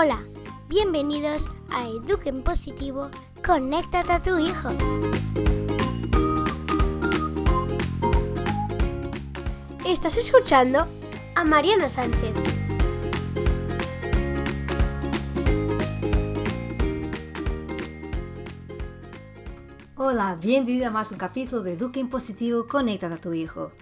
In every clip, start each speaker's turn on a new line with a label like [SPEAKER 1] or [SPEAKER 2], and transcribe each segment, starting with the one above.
[SPEAKER 1] Hola, bienvenidos a Eduquen Positivo, conéctate a tu hijo. Estás escuchando a Mariana Sánchez.
[SPEAKER 2] Hola, bienvenido a más un capítulo de Eduquen Positivo, conéctate a tu hijo.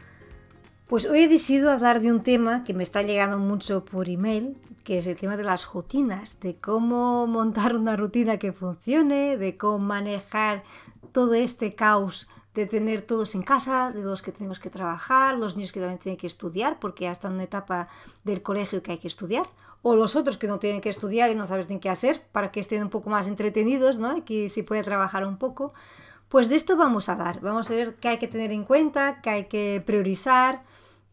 [SPEAKER 2] Pues hoy he decidido hablar de un tema que me está llegando mucho por email, que es el tema de las rutinas, de cómo montar una rutina que funcione, de cómo manejar todo este caos de tener todos en casa, de los que tenemos que trabajar, los niños que también tienen que estudiar, porque hasta en una etapa del colegio que hay que estudiar, o los otros que no tienen que estudiar y no sabes ni qué hacer, para que estén un poco más entretenidos, ¿no? Y que se puede trabajar un poco. Pues de esto vamos a hablar, vamos a ver qué hay que tener en cuenta, qué hay que priorizar,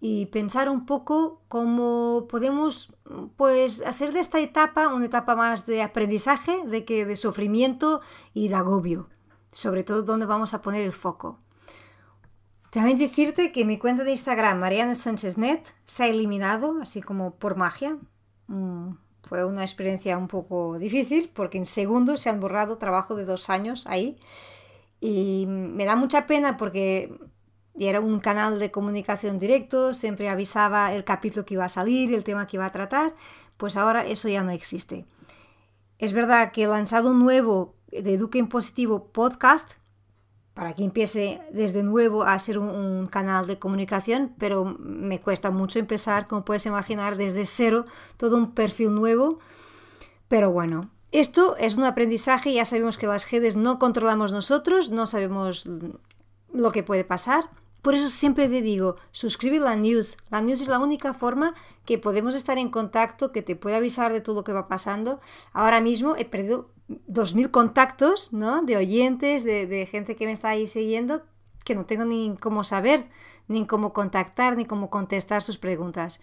[SPEAKER 2] y pensar un poco cómo podemos pues hacer de esta etapa una etapa más de aprendizaje, de que de sufrimiento y de agobio, sobre todo donde vamos a poner el foco. También decirte que mi cuenta de Instagram, Mariana Sánchez Net, se ha eliminado, así como por magia. Mm, fue una experiencia un poco difícil porque en segundos se han borrado trabajo de dos años ahí. Y me da mucha pena porque y era un canal de comunicación directo, siempre avisaba el capítulo que iba a salir, el tema que iba a tratar, pues ahora eso ya no existe. Es verdad que he lanzado un nuevo de Eduque Positivo podcast para que empiece desde nuevo a ser un, canal de comunicación, pero me cuesta mucho empezar, como puedes imaginar, desde cero, todo un perfil nuevo. Pero bueno, esto es un aprendizaje, ya sabemos que las redes no controlamos nosotros, no sabemos lo que puede pasar. Por eso siempre te digo, suscribe la news. La news es la única forma que podemos estar en contacto, que te puede avisar de todo lo que va pasando. Ahora mismo he perdido 2.000 contactos ¿no? de oyentes, de, de gente que me está ahí siguiendo, que no tengo ni cómo saber, ni cómo contactar, ni cómo contestar sus preguntas.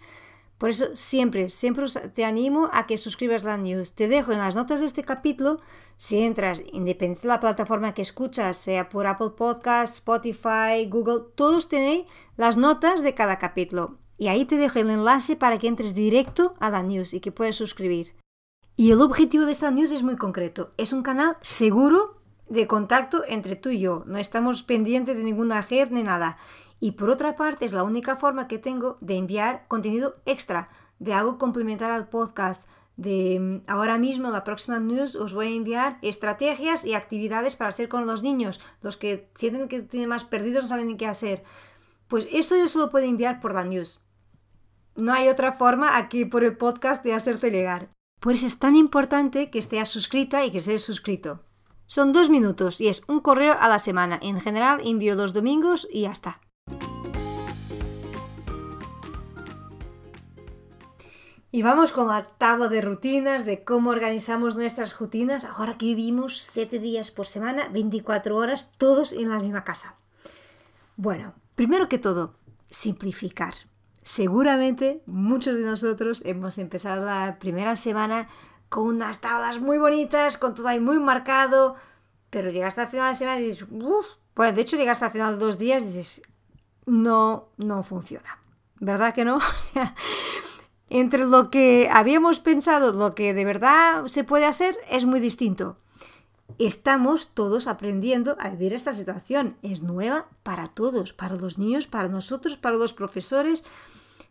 [SPEAKER 2] Por eso siempre, siempre te animo a que suscribas la news. Te dejo en las notas de este capítulo, si entras, independientemente de la plataforma que escuchas, sea por Apple Podcasts, Spotify, Google, todos tenéis las notas de cada capítulo. Y ahí te dejo el enlace para que entres directo a la news y que puedas suscribir. Y el objetivo de esta news es muy concreto. Es un canal seguro de contacto entre tú y yo. No estamos pendientes de ninguna red ni nada. Y por otra parte, es la única forma que tengo de enviar contenido extra, de algo complementar al podcast. De mm, ahora mismo, la próxima news, os voy a enviar estrategias y actividades para hacer con los niños, los que sienten que tienen más perdidos, no saben ni qué hacer. Pues eso yo solo puedo enviar por la news. No hay otra forma aquí por el podcast de hacerte llegar. Por eso es tan importante que estés suscrita y que estés suscrito. Son dos minutos y es un correo a la semana. En general envío los domingos y ya está. Y vamos con la tabla de rutinas, de cómo organizamos nuestras rutinas, ahora que vivimos 7 días por semana, 24 horas, todos en la misma casa. Bueno, primero que todo, simplificar. Seguramente muchos de nosotros hemos empezado la primera semana con unas tablas muy bonitas, con todo ahí muy marcado, pero llegas hasta el final de la semana y dices, uff, pues de hecho llegas hasta el final de dos días y dices, no, no funciona. ¿Verdad que no? O sea, entre lo que habíamos pensado, lo que de verdad se puede hacer, es muy distinto. Estamos todos aprendiendo a vivir esta situación. Es nueva para todos, para los niños, para nosotros, para los profesores.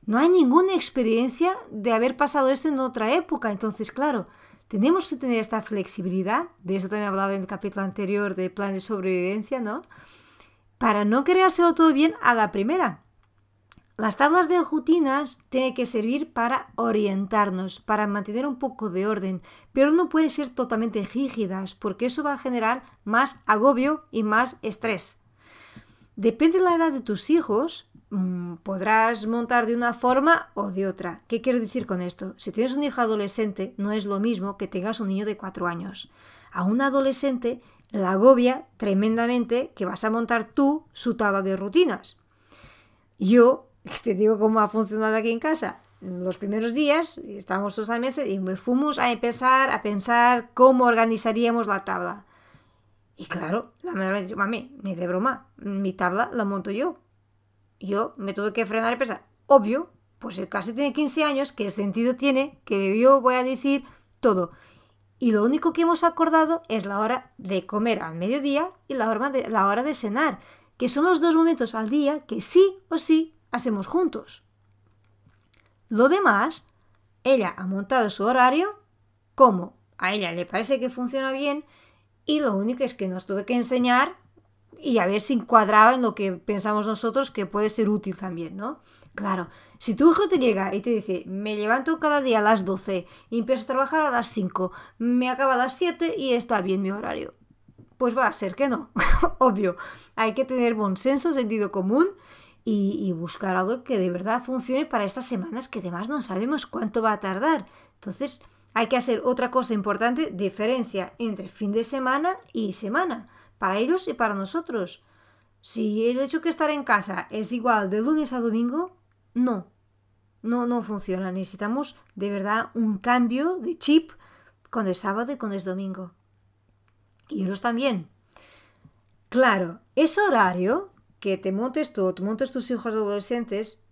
[SPEAKER 2] No hay ninguna experiencia de haber pasado esto en otra época. Entonces, claro, tenemos que tener esta flexibilidad. De eso también hablaba en el capítulo anterior de plan de sobrevivencia, ¿no? Para no hacerlo todo bien a la primera. Las tablas de rutinas tienen que servir para orientarnos, para mantener un poco de orden, pero no pueden ser totalmente rígidas porque eso va a generar más agobio y más estrés. Depende de la edad de tus hijos, mm, podrás montar de una forma o de otra. ¿Qué quiero decir con esto? Si tienes un hijo adolescente, no es lo mismo que tengas un niño de 4 años. A un adolescente le agobia tremendamente que vas a montar tú su tabla de rutinas. Yo te digo cómo ha funcionado aquí en casa. Los primeros días estábamos todos a la mesa y me fuimos a empezar a pensar cómo organizaríamos la tabla. Y claro, la madre me dijo, mami, ni de broma, mi tabla la monto yo. Yo me tuve que frenar y pensar, obvio, pues casi tiene 15 años, ¿qué sentido tiene que yo voy a decir todo. Y lo único que hemos acordado es la hora de comer al mediodía y la hora de, la hora de cenar, que son los dos momentos al día que sí o sí hacemos juntos. Lo demás, ella ha montado su horario como a ella le parece que funciona bien y lo único es que nos tuve que enseñar y a ver si encuadraba en lo que pensamos nosotros que puede ser útil también, ¿no? Claro, si tu hijo te llega y te dice, me levanto cada día a las 12 y empiezo a trabajar a las 5, me acaba a las 7 y está bien mi horario. Pues va a ser que no, obvio. Hay que tener buen senso, sentido común y, y, buscar algo que de verdad funcione para estas semanas que además no sabemos cuánto va a tardar. Entonces, hay que hacer otra cosa importante, diferencia entre fin de semana y semana para ellos y para nosotros. Si el hecho que estar en casa es igual de lunes a domingo, no, no, no funciona. Necesitamos de verdad un cambio de chip cuando es sábado y cuando es domingo. Y ellos también. Claro, ese horario que te montes tú te montes tus hijos adolescentes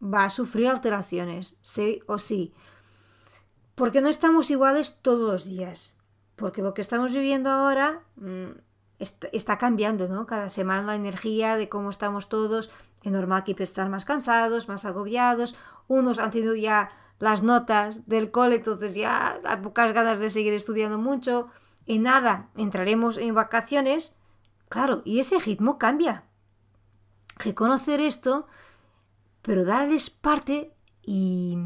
[SPEAKER 2] va a sufrir alteraciones, sí o sí. Porque no estamos iguales todos los días. Porque lo que estamos viviendo ahora mm, está, cambiando, ¿no? Cada semana la energía de cómo estamos todos. Es normal que estar más cansados, más agobiados. Unos han tenido ya las notas del cole, entonces ya hay pocas ganas de seguir estudiando mucho. Y nada, entraremos en vacaciones. Claro, y ese ritmo cambia. Reconocer esto, pero darles parte y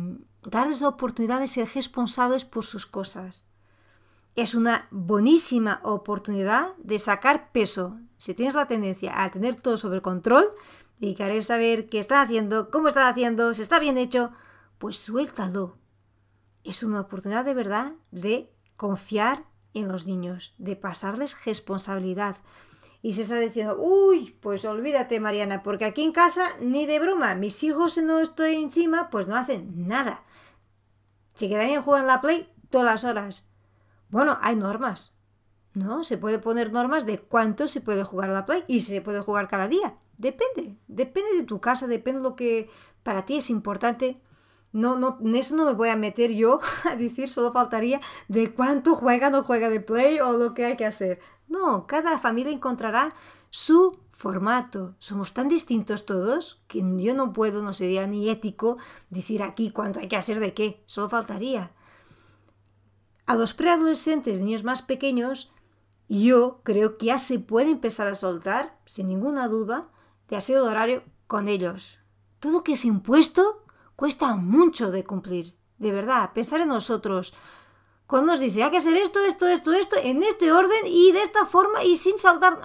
[SPEAKER 2] darles la oportunidad de ser responsables por sus cosas es una buenísima oportunidad de sacar peso. Si tienes la tendencia a tener todo sobre control y querer saber qué están haciendo, cómo están haciendo, si está bien hecho, pues suéltalo. Es una oportunidad de verdad de confiar en los niños, de pasarles responsabilidad. Y se está diciendo, uy, pues olvídate, Mariana, porque aquí en casa ni de broma, mis hijos si no estoy encima, pues no hacen nada. Se quedarían jugando la play todas las horas. Bueno, hay normas, ¿no? Se puede poner normas de cuánto se puede jugar a la Play y si se puede jugar cada día. Depende, depende de tu casa, depende de lo que para ti es importante. No, no, en eso no me voy a meter yo a decir, solo faltaría de cuánto juega no juega de Play o lo que hay que hacer. No, cada familia encontrará su formato. Somos tan distintos todos que yo no puedo, no sería ni ético decir aquí cuánto hay que hacer de qué. Solo faltaría. A los preadolescentes, niños más pequeños, yo creo que ya se puede empezar a soltar, sin ninguna duda, de hacer el horario con ellos. Todo que es impuesto cuesta mucho de cumplir. De verdad, pensar en nosotros. Cuando nos dice hay que hacer esto, esto, esto, esto, en este orden y de esta forma y sin saltar.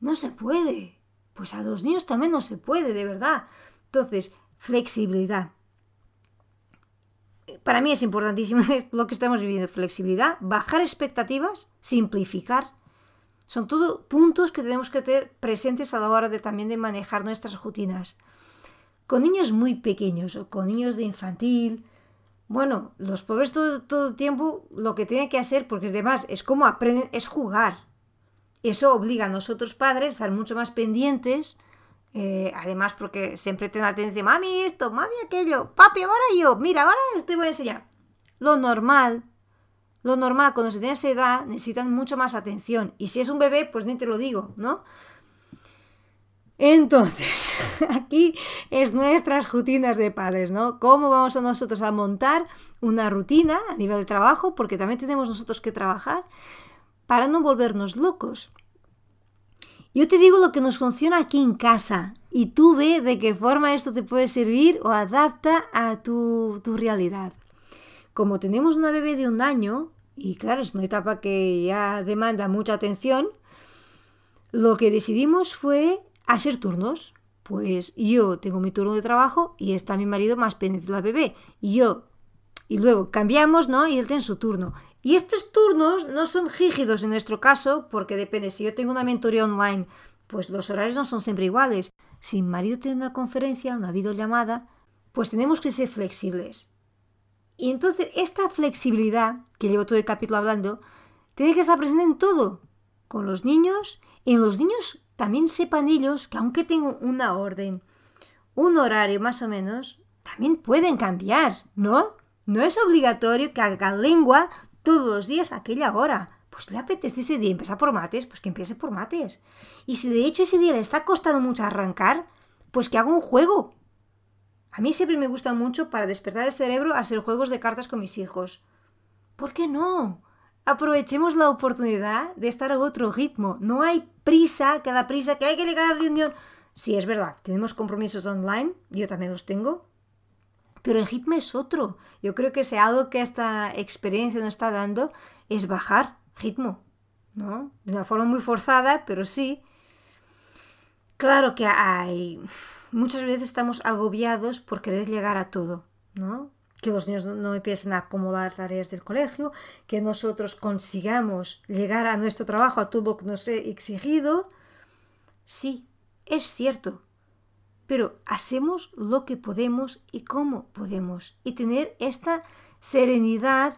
[SPEAKER 2] No se puede. Pues a los niños también no se puede, de verdad. Entonces, flexibilidad para mí es importantísimo lo que estamos viviendo, flexibilidad, bajar expectativas, simplificar. Son todo puntos que tenemos que tener presentes a la hora de también de manejar nuestras rutinas. Con niños muy pequeños o con niños de infantil, bueno, los pobres todo, todo el tiempo lo que tienen que hacer, porque además es como aprenden, es jugar. Eso obliga a nosotros padres a estar mucho más pendientes eh, además, porque siempre tengo la tendencia, mami esto, mami aquello, papi, ahora yo, mira, ahora te voy a enseñar. Lo normal, lo normal, cuando se tiene esa edad, necesitan mucho más atención. Y si es un bebé, pues ni te lo digo, ¿no? Entonces, aquí es nuestras rutinas de padres, ¿no? ¿Cómo vamos a nosotros a montar una rutina a nivel de trabajo? Porque también tenemos nosotros que trabajar para no volvernos locos. Yo te digo lo que nos funciona aquí en casa y tú ve de qué forma esto te puede servir o adapta a tu, realidad. Como tenemos una bebé de un año, y claro, es una etapa que ya demanda mucha atención, lo que decidimos fue hacer turnos. Pues yo tengo mi turno de trabajo y está mi marido más pendiente de la bebé. Y yo, y luego cambiamos, ¿no? Y él tiene su turno. Y estos turnos no son rígidos en nuestro caso, porque depende, si yo tengo una mentoría online, pues los horarios no son siempre iguales. Si mi marido tiene una conferencia, una videollamada, pues tenemos que ser flexibles. Y entonces esta flexibilidad, que llevo todo el capítulo hablando, tiene que estar presente en todo. Con los niños, en los niños también sepan ellos que aunque tengo una orden, un horario más o menos, también pueden cambiar, ¿no? No es obligatorio que haga lengua todos los días a aquella hora. Pues le apetece ese día empezar por mates, pues que empiece por mates. Y si de hecho ese día le está costando mucho arrancar, pues que haga un juego. A mí siempre me gusta mucho para despertar el cerebro hacer juegos de cartas con mis hijos. ¿Por qué no? Aprovechemos la oportunidad de estar a otro ritmo. No hay prisa, cada prisa, que hay que llegar a la reunión. Sí, es verdad, tenemos compromisos online, yo también los tengo, pero el ritmo es otro. Yo creo que si algo que esta experiencia nos está dando es bajar ritmo, ¿no? De una forma muy forzada, pero sí. Claro que hay... Muchas veces estamos agobiados por querer llegar a todo, ¿no? Que los niños no empiecen a acomodar tareas del colegio, que nosotros consigamos llegar a nuestro trabajo, a todo lo que nos he exigido. Sí, es cierto, pero hacemos lo que podemos y cómo podemos. Y tener esta serenidad,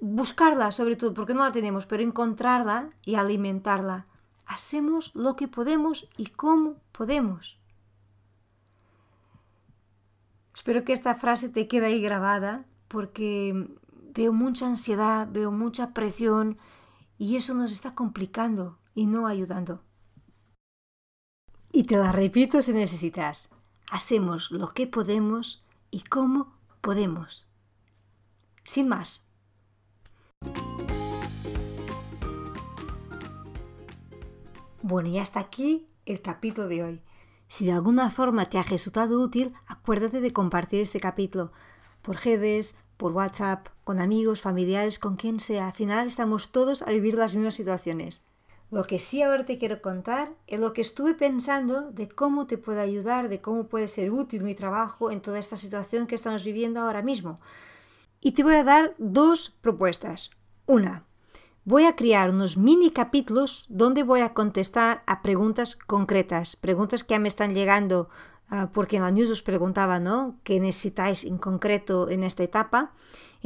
[SPEAKER 2] buscarla sobre todo, porque no la tenemos, pero encontrarla y alimentarla. Hacemos lo que podemos y cómo podemos. Espero que esta frase te quede ahí grabada, porque veo mucha ansiedad, veo mucha presión y eso nos está complicando y no ayudando. Y te la repito si necesitas. Hacemos lo que podemos y cómo podemos. Sin más. Bueno, y hasta aquí el capítulo de hoy. Si de alguna forma te ha resultado útil, acuérdate de compartir este capítulo por redes, por WhatsApp, con amigos, familiares, con quien sea. Al final estamos todos a vivir las mismas situaciones. Lo que sí ahora te quiero contar es lo que estuve pensando de cómo te puede ayudar, de cómo puede ser útil mi trabajo en toda esta situación que estamos viviendo ahora mismo. Y te voy a dar dos propuestas. Una, voy a crear unos mini capítulos donde voy a contestar a preguntas concretas, preguntas que ya me están llegando Ah, porque en la news os preguntaba, ¿no? ¿Qué necesitáis en concreto en esta etapa?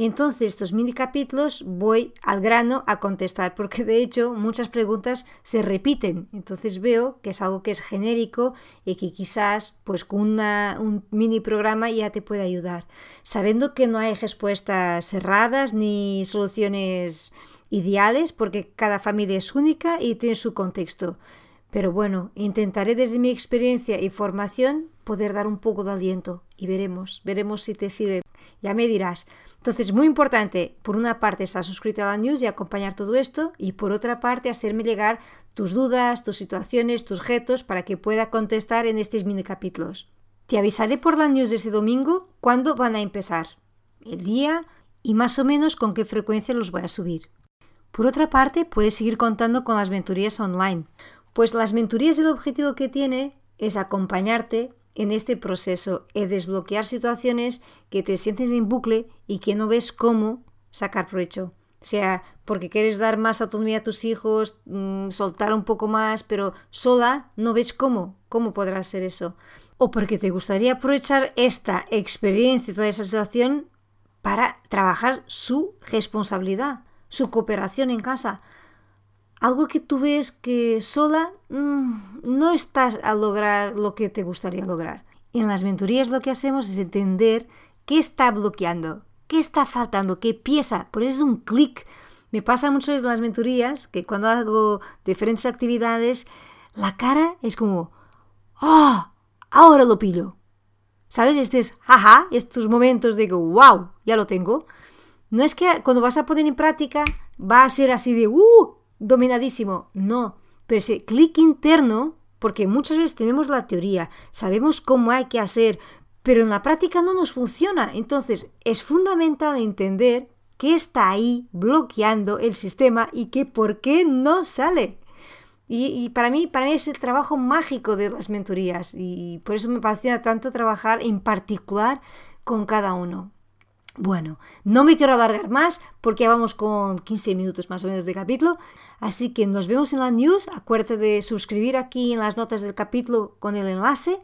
[SPEAKER 2] entonces estos mini capítulos voy al grano a contestar, porque de hecho muchas preguntas se repiten. Entonces veo que es algo que es genérico y que quizás pues con un mini programa ya te puede ayudar. Sabiendo que no hay respuestas cerradas ni soluciones ideales, porque cada familia es única y tiene su contexto. Pero bueno, intentaré desde mi experiencia y formación poder dar un poco de aliento y veremos, veremos si te sirve. Ya me dirás. Entonces, muy importante, por una parte, estar suscrito a la news y acompañar todo esto, y por otra parte, hacerme llegar tus dudas, tus situaciones, tus retos para que pueda contestar en estos mini capítulos. Te avisaré por la news de ese domingo cuándo van a empezar, el día y más o menos con qué frecuencia los voy a subir. Por otra parte, puedes seguir contando con las mentorías online. Pues las mentorías el objetivo que tiene es acompañarte en este proceso y desbloquear situaciones que te sientes en bucle y que no ves cómo sacar provecho. Sea, porque quieres dar más autonomía a tus hijos, mm, soltar un poco más, pero sola no ves cómo, cómo podrás hacer eso. O porque te gustaría aprovechar esta experiencia toda esa situación para trabajar su responsabilidad, su cooperación en casa algo que tú ves que sola mm, no estás a lograr lo que te gustaría lograr. En las mentorías lo que hacemos es entender qué está bloqueando, qué está faltando, qué pieza. Por eso es un clic. Me pasa veces en las mentorías que cuando hago diferentes actividades, la cara es como, ¡ah! ahora lo pillo. ¿Sabes? Este es, jaja, estos momentos de wow, ya lo tengo. No es que cuando vas a poner en práctica va a ser así de, ¡uh! Dominadísimo. No, pero ese clic interno, porque muchas veces tenemos la teoría, sabemos cómo hay que hacer, pero en la práctica no nos funciona. Entonces es fundamental entender qué está ahí bloqueando el sistema y que por qué no sale. Y, para, mí, para mí es el trabajo mágico de las mentorías y por eso me apasiona tanto trabajar en particular con cada uno. Bueno, no me quiero alargar más porque vamos con 15 minutos más o menos de capítulo. Así que nos vemos en la news. Acuérdate de suscribir aquí en las notas del capítulo con el enlace.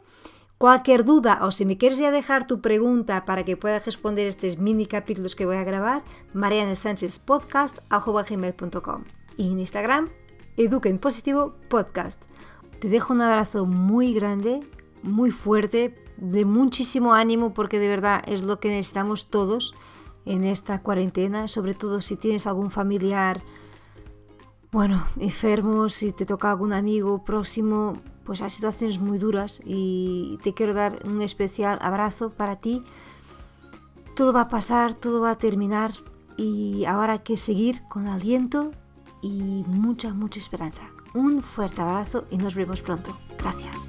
[SPEAKER 2] Cualquier duda o si me quieres ya dejar tu pregunta para que pueda responder estos mini capítulos que voy a grabar, marianesanchezpodcast.com y en Instagram, Eduquen Positivo Podcast. Te dejo un abrazo muy grande, muy fuerte, de muchísimo ánimo porque de verdad es lo que necesitamos todos en esta cuarentena, sobre todo si tienes algún familiar, bueno, enfermo, si te toca algún amigo próximo, pues hay situaciones muy duras y te quiero dar un especial abrazo para ti. Todo va a pasar, todo va a terminar y ahora hay que seguir con aliento y mucha, mucha esperanza. Un fuerte abrazo y nos vemos pronto. Gracias.